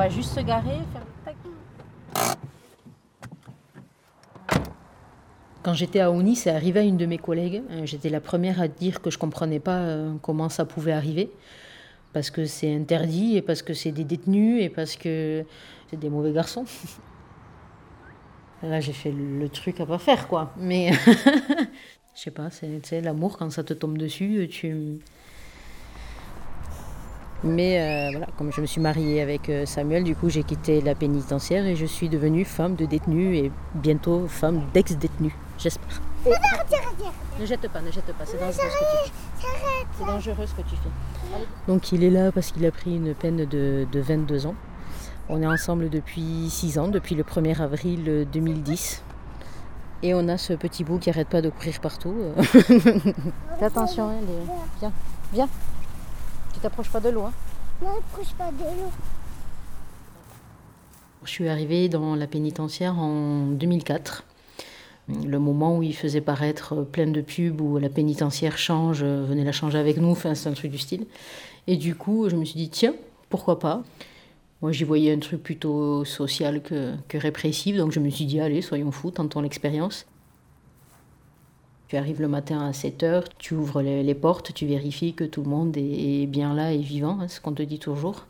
va juste se garer, faire. Quand j'étais à Ouni, c'est arrivé à une de mes collègues. Euh, J'étais la première à dire que je comprenais pas euh, comment ça pouvait arriver. Parce que c'est interdit et parce que c'est des détenus et parce que c'est des mauvais garçons. Là, j'ai fait le truc à pas faire, quoi. Mais je sais pas, c'est l'amour quand ça te tombe dessus, tu. Mais euh, voilà, comme je me suis mariée avec euh, Samuel, du coup, j'ai quitté la pénitentiaire et je suis devenue femme de détenu et bientôt femme d'ex-détenu, j'espère. Ne jette pas, ne jette pas, c'est dangereux ce que tu fais. C'est dangereux ce que tu fais. Donc il est là parce qu'il a pris une peine de, de 22 ans. On est ensemble depuis 6 ans, depuis le 1er avril 2010. Et on a ce petit bout qui arrête pas de courir partout. Fais attention, hein, les- viens, viens. Tu t'approches pas de l'eau. hein. N'approche pas de l'eau. Je suis arrivée dans la pénitentiaire en 2004. Le moment où il faisait paraître plein de pubs, où la pénitentiaire change, euh, venez la changer avec nous, enfin c'est un truc du style. Et du coup, je me suis dit, tiens, pourquoi pas? Moi, j'y voyais un truc plutôt social que, que répressif, donc je me suis dit, allez, soyons fous, tentons l'expérience. Tu arrives le matin à 7h, tu ouvres les, portes, tu vérifies que tout le monde est, bien là et vivant, hein, ce qu'on te dit toujours.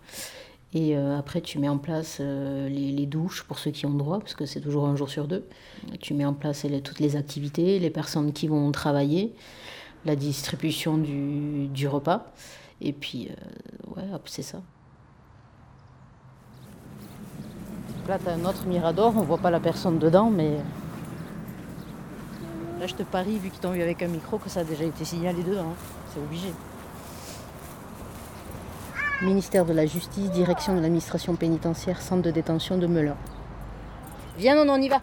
Et euh, après, tu mets en place euh, les, douches pour ceux qui ont droit, parce que c'est toujours un jour sur deux. Tu mets en place toutes les activités, les personnes qui vont travailler, la distribution du, repas. Et puis, euh, ouais, c'est ça. Là, tu as un autre mirador, on voit pas la personne dedans, mais. Là, je te parie, vu qu'ils t'ont vu avec un micro, que ça a déjà été signalé dedans. hein. C'est obligé. Ministère de la Justice, direction de l'administration pénitentiaire, centre de détention de Melun. Viens, non, on y va.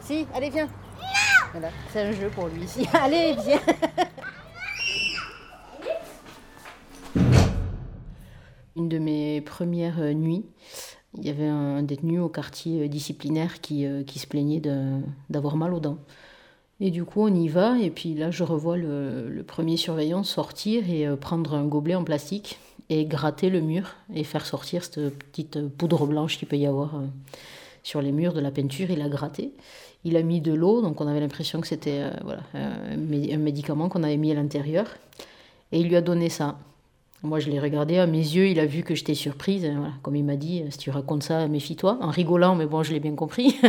Si, allez, viens. Voilà, c'est un jeu pour lui ici. Allez, viens. Une de mes premières euh, nuits, il y avait un détenu au quartier euh, disciplinaire qui, euh, qui se plaignait d'avoir mal aux dents. Et du coup, on y va, et puis là, je revois le, premier surveillant sortir et euh, prendre un gobelet en plastique et gratter le mur et faire sortir cette petite poudre blanche qu'il peut y avoir sur les murs de la peinture. Il a gratté. Il a mis de l'eau, donc on avait l'impression que c'était voilà, un médicament qu'on avait mis à l'intérieur. Et il lui a donné ça. Moi, je l'ai regardé à mes yeux, il a vu que j'étais surprise. et voilà, comme il m'a dit, si tu racontes ça, méfie-toi, en rigolant, mais bon, je l'ai bien compris.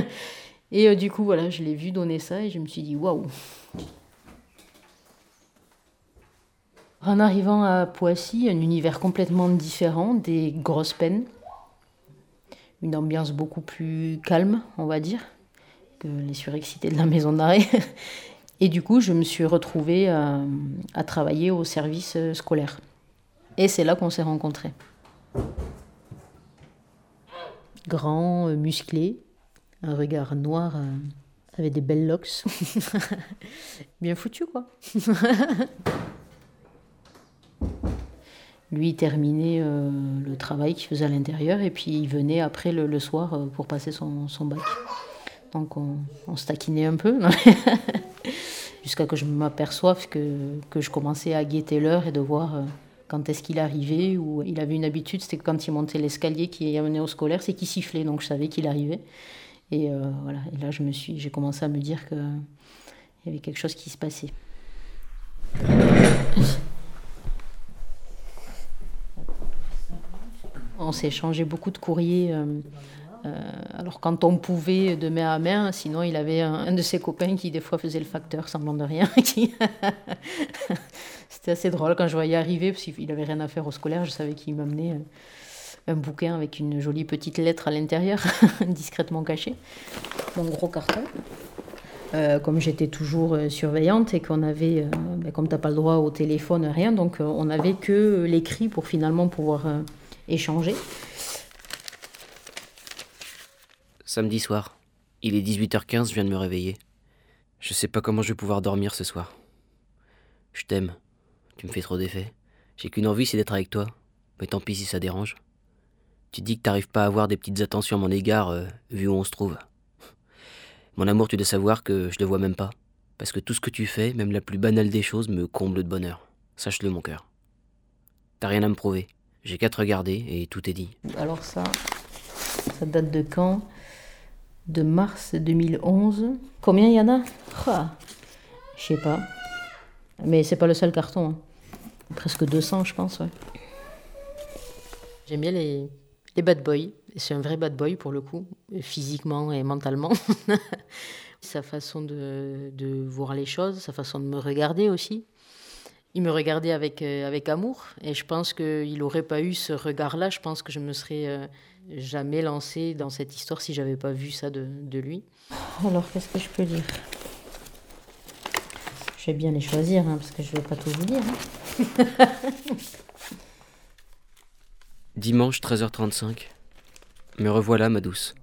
Et euh, du coup, voilà, je l'ai vu donner ça et je me suis dit, waouh. En arrivant à Poissy, un univers complètement différent, des grosses peines, une ambiance beaucoup plus calme, on va dire, que les surexcités de la maison d'arrêt. Et du coup, je me suis retrouvée à, à travailler au service euh, scolaire. Et c'est là qu'on s'est rencontrés. Grand, euh, musclé, un regard noir euh, avec des belles locks. Bien foutu, quoi. Lui, il terminait euh, le travail qu'il faisait à l'intérieur et puis il venait après le, le soir euh, pour passer son, son bac. Donc on, on se taquinait un peu. Jusqu'à que je m'aperçoive que, que je commençais à guetter l'heure et de voir quand est-ce qu'il arrivait. Ou il avait une habitude, c'était quand il montait l'escalier qui amenait au scolaire, c'est qu'il sifflait. Donc je savais qu'il arrivait. Et euh, voilà. Et là, je me suis, j'ai commencé à me dire que il y avait quelque chose qui se passait. On s'est échangé beaucoup de courriers. euh, euh, alors quand on pouvait de main à main, sinon il avait un, de ses copains qui des fois faisait le facteur semblant de rien. C'était assez drôle quand je voyais arriver, parce qu'il avait rien à faire au scolaire, je savais qu'il m'amenait euh, un bouquin avec une jolie petite lettre à l'intérieur, discrètement cachée, mon gros carton. Euh, comme j'étais toujours euh, surveillante et qu'on avait, ben, comme t'as pas le droit au téléphone, rien, donc on n'avait que l'écrit pour finalement pouvoir échanger. Samedi soir. Il est 18h15, je viens de me réveiller. Je sais pas comment je vais pouvoir dormir ce soir. Je t'aime. Tu me fais trop d'effet. J'ai qu'une envie, c'est d'être avec toi. Mais tant pis si ça dérange. Tu dis que t'arrives pas à avoir des petites attentions à mon égard, euh, vu où on se trouve. Mon amour, tu dois savoir que je le vois même pas. Parce que tout ce que tu fais, même la plus banale des choses, me comble de bonheur. Sache-le, mon cœur. T'as rien à me prouver. J'ai qu'à te regarder et tout est dit. Alors ça, ça date de quand? De mars 2011. Combien il y en a? Je sais pas. Mais c'est pas le seul carton. hein. Presque 200, je pense, ouais. J'aime bien les, les bad boys. C'est un vrai bad boy pour le coup, physiquement et mentalement. sa façon de, de voir les choses, sa façon de me regarder aussi. Il me regardait avec, euh, avec amour et je pense qu'il n'aurait pas eu ce regard-là. Je pense que je me serais euh, jamais lancée dans cette histoire si j'avais pas vu ça de, de lui. Alors, qu'est-ce que je peux dire? Je vais bien les choisir hein, parce que je vais pas tout vous dire. hein. Dimanche 13h35. Me revoilà, ma douce.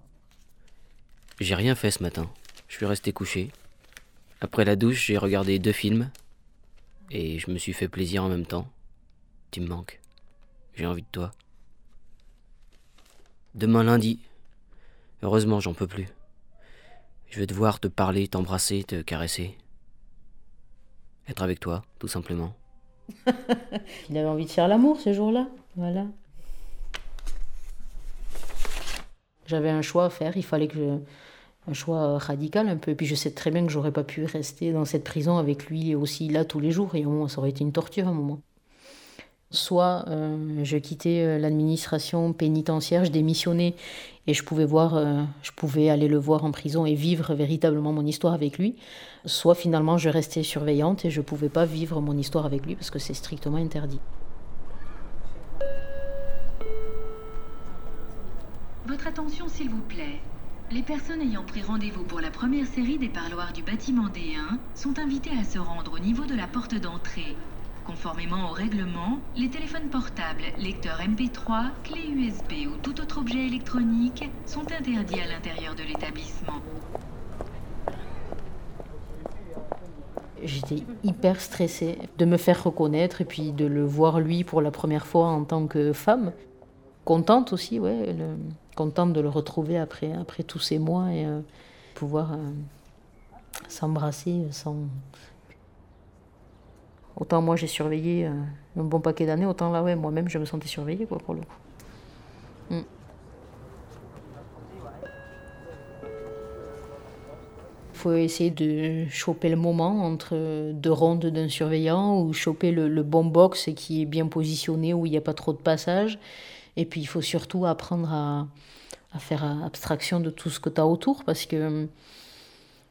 J'ai rien fait ce matin. Je suis resté couché. Après la douche, j'ai regardé deux films. Et je me suis fait plaisir en même temps. Tu me manques. J'ai envie de toi. Demain lundi. Heureusement, j'en peux plus. Je vais te voir, te parler, t'embrasser, te caresser. Être avec toi, tout simplement. Il avait envie de faire l'amour ce jour-là. Voilà. J'avais un choix à faire. Il fallait que je... un choix radical un peu. Et puis je sais très bien que j'aurais pas pu rester dans cette prison avec lui aussi là tous les jours. Et au moins, ça aurait été une torture à un moment. Soit euh, je quittais euh, l'administration pénitentiaire, je démissionnais et je pouvais voir, euh, je pouvais aller le voir en prison et vivre véritablement mon histoire avec lui. Soit finalement je restais surveillante et je pouvais pas vivre mon histoire avec lui parce que c'est strictement interdit. Votre attention, s'il vous plaît. Les personnes ayant pris rendez-vous pour la première série des parloirs du bâtiment D1 sont invitées à se rendre au niveau de la porte d'entrée. Conformément au règlement, les téléphones portables, lecteurs MP3, clés USB ou tout autre objet électronique sont interdits à l'intérieur de l'établissement. J'étais hyper stressée de me faire reconnaître et puis de le voir lui pour la première fois en tant que femme. Contente aussi, ouais, contente de le retrouver après, après tous ces mois et euh, pouvoir euh, s'embrasser sans. Autant moi j'ai surveillé euh, un bon paquet d'années, autant là, ouais, moi-même je me sentais surveillée, quoi, pour le coup. Il faut essayer de choper le moment entre deux rondes d'un surveillant ou choper le, bon box qui est bien positionné, où il n'y a pas trop de passage. Et puis il faut surtout apprendre à, à faire abstraction de tout ce que tu as autour parce que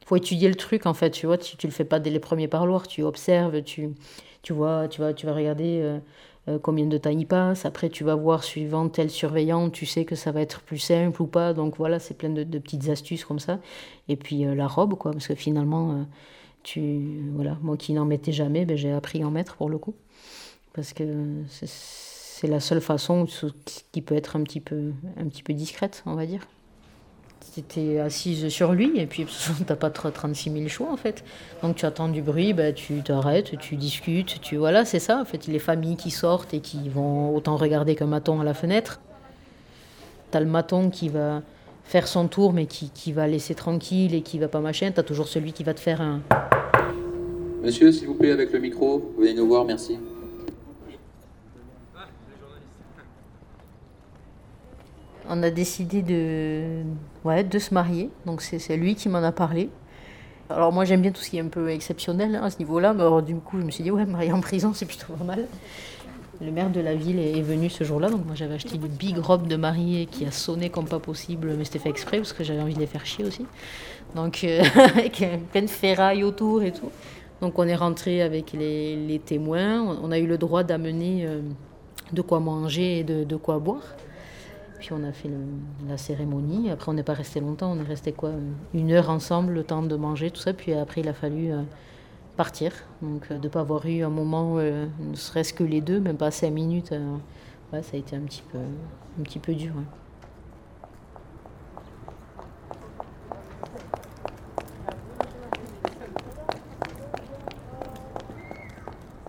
faut étudier le truc en fait, tu vois, tu, tu le fais pas dès les premiers parloirs, tu observes, tu, tu vois, tu vas, tu vas regarder euh, euh, combien de temps il passe, après tu vas voir suivant tel surveillant, tu sais que ça va être plus simple ou pas, donc voilà, c'est plein de, de petites astuces comme ça. Et puis euh, la robe, quoi, parce que finalement, tu, voilà, moi qui n'en mettais jamais, ben, j'ai appris à en mettre pour le coup, parce que c'est- c'est la seule façon qui peut être un petit peu, un petit peu discrète, on va dire. T'étais assise sur lui et puis t'as pas trop 36 000 choix en fait. Donc tu attends du bruit, bah, tu t'arrêtes, tu discutes, tu voilà, c'est ça en fait. Les familles qui sortent et qui vont autant regarder qu'un maton à la fenêtre. T'as le maton qui va faire son tour mais qui, qui va laisser tranquille et qui va pas machin. T'as toujours celui qui va te faire un. Monsieur, s'il vous plaît, avec le micro, venez nous voir, merci. On a décidé de, ouais, de se marier. Donc c'est lui qui m'en a parlé. Alors moi j'aime bien tout ce qui est un peu exceptionnel hein, à ce niveau-là. Mais du coup je me suis dit ouais marier en prison c'est plutôt pas mal. Le maire de la ville est venu ce jour-là. Donc moi j'avais acheté une big robe de mariée qui a sonné comme pas possible. Mais c'était fait exprès parce que j'avais envie de les faire chier aussi. Donc euh, avec plein de ferrailles autour et tout. Donc on est rentré avec les, témoins. On on a eu le droit d'amener euh, de quoi manger et de, de quoi boire. Puis on a fait la cérémonie. Après, on n'est pas resté longtemps. On est resté quoi Une heure ensemble, le temps de manger, tout ça. Puis après, il a fallu euh, partir. Donc, euh, de ne pas avoir eu un moment, euh, ne serait-ce que les deux, même pas cinq minutes, ça a été un petit peu, un petit peu dur.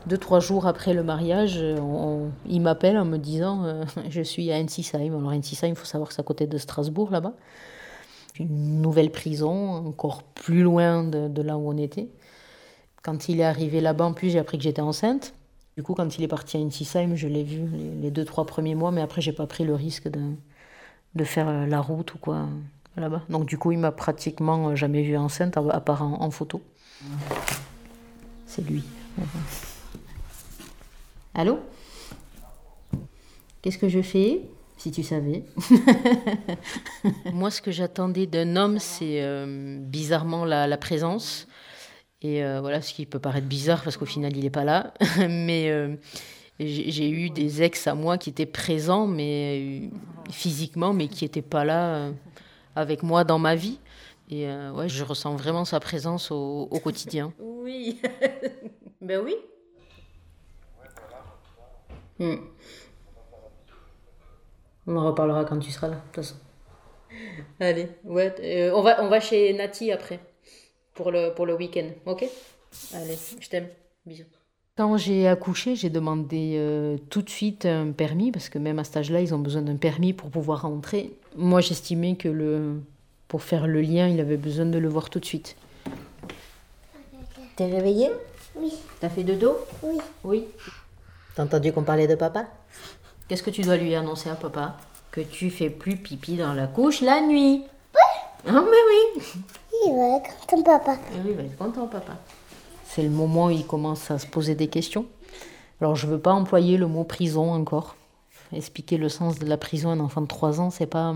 Deux, trois jours après le mariage, euh, on- il m'appelle en me disant euh, Je suis à Ensisheim. Alors, Ensisheim, il faut savoir que c'est à côté de Strasbourg, là-bas. Une nouvelle prison, encore plus loin de, de là où on était. Quand il est arrivé là-bas, en plus, j'ai appris que j'étais enceinte. Du coup, quand il est parti à Intisheim, je l'ai vu les, les, deux, trois premiers mois, mais après, j'ai pas pris le risque de, de faire euh, la route ou quoi là-bas. Donc, du coup, il m'a pratiquement jamais vu enceinte, à part en, en photo. C'est lui. Allô? Qu'est-ce que je fais si tu savais? Moi, ce que j'attendais d'un homme, c'est euh, bizarrement la, la, présence. Et euh, voilà, ce qui peut paraître bizarre parce qu'au final, il n'est pas là. mais euh, j'ai eu des ex à moi qui étaient présents, mais physiquement, mais qui n'étaient pas là avec moi dans ma vie. Et ouais, je ressens vraiment sa présence au, au quotidien. Oui. ben oui. Hmm. On en reparlera quand tu seras là, de toute façon. Allez, ouais, euh, on, va, on va chez Nati après, pour le, pour le week-end, ok? Allez, je t'aime, bisous. Quand j'ai accouché, j'ai demandé euh, tout de suite un permis, parce que même à cet âge-là, ils ont besoin d'un permis pour pouvoir rentrer. Moi, j'estimais que le, pour faire le lien, il avait besoin de le voir tout de suite. T'es réveillée? Oui. T'as fait dodo? Oui. Oui? T'as entendu qu'on parlait de papa? Qu'est-ce que tu dois lui annoncer à papa? Que tu fais plus pipi dans la couche la nuit. Oui. Ah, mais oui. Il va être content, papa. Oui, il va être content, papa. C'est le moment où il commence à se poser des questions. Alors, je veux pas employer le mot prison encore. Expliquer le sens de la prison à un enfant de 3 ans, c'est pas.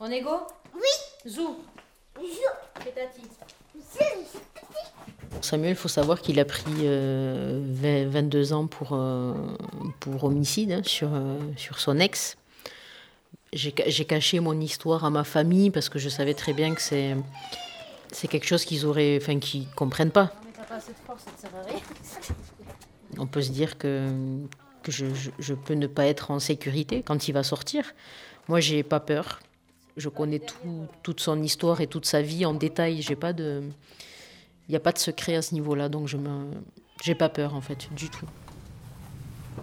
On est go? Oui. Zou. Zou. C'est Samuel, il faut savoir qu'il a pris euh, 20, 22 ans pour, euh, pour homicide hein, sur, euh, sur son ex. J'ai caché mon histoire à ma famille parce que je savais très bien que c'est c'est quelque chose qu'ils auraient, enfin qu'ils comprennent pas. On peut se dire que, que je, je, je, peux ne pas être en sécurité quand il va sortir. Moi, j'ai pas peur. Je connais tout, toute son histoire et toute sa vie en détail. J'ai pas de il n'y a pas de secret à ce niveau-là, donc je me, j'ai pas peur en fait, du tout.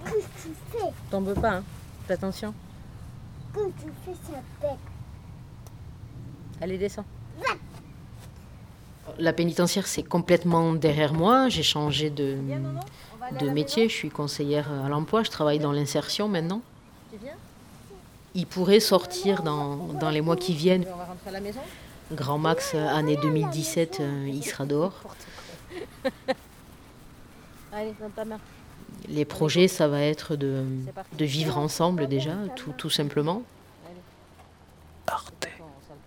Qu'est-ce que tu fais T'en veux pas, hein Fais attention. Quand tu fais ça. Allez, descends. La pénitentiaire, c'est complètement derrière moi. J'ai changé de, de métier. Je suis conseillère à l'emploi. Je travaille dans l'insertion maintenant. Tu viens? Il pourrait sortir dans, dans les mois qui viennent. On va rentrer à la maison Grand max, année 2017, euh, il sera dehors. Allez, dans ta main. Les projets, ça va être de, de vivre ensemble déjà, tout, tout simplement. Arte.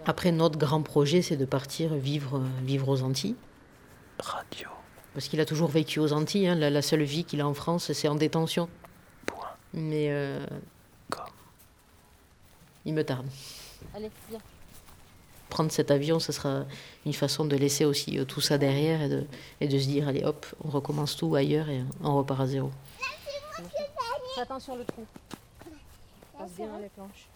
Après, notre grand projet, c'est de partir vivre, vivre aux Antilles. Radio. Parce qu'il a toujours vécu aux Antilles. Hein. La, la, seule vie qu'il a en France, c'est en détention. Point. Mais euh, Comme. il me tarde. Allez, viens prendre cet avion, ce sera une façon de laisser aussi tout ça derrière et de, et de se dire, allez hop, on recommence tout ailleurs et on repart à zéro. Attention le trou. Passe bien les planches.